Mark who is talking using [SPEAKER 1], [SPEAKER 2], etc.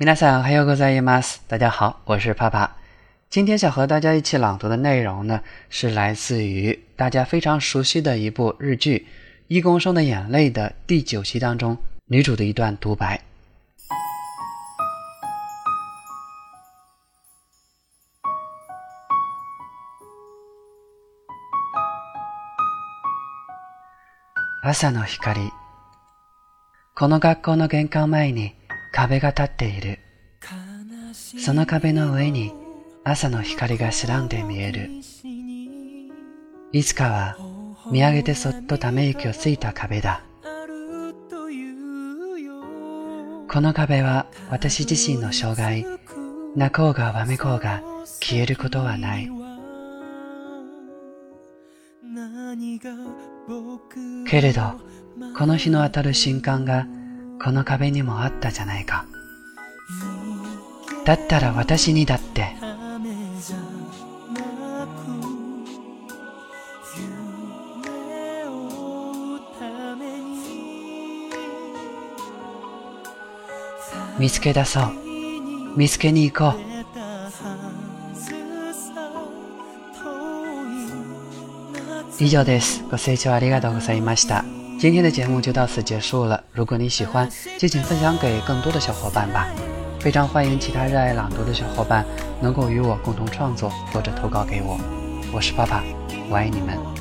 [SPEAKER 1] 皆さん、おはようございます。大家好，我是帕帕。今天想和大家一起朗读的内容呢，是来自于大家非常熟悉的一部日剧《一公升的眼泪》的第九集当中女主的一段独白。朝の光この学校の玄関前に 壁が立っている。その壁の上に朝の光が白んで見える。いつかは見上げてそっとため息をついた壁だ。この壁は私自身の障害泣こうがわめこうが消えることはない。けれどこの日の当たる瞬間がこの壁にもあったじゃないかだったら私にだって見つけ出そう見つけに行こう以上です。ご清聴ありがとうございました。今天的节目就到此结束了。如果你喜欢，就请分享给更多的小伙伴吧。非常欢迎其他热爱朗读的小伙伴能够与我共同创作或者投稿给我。我是爸爸，我爱你们。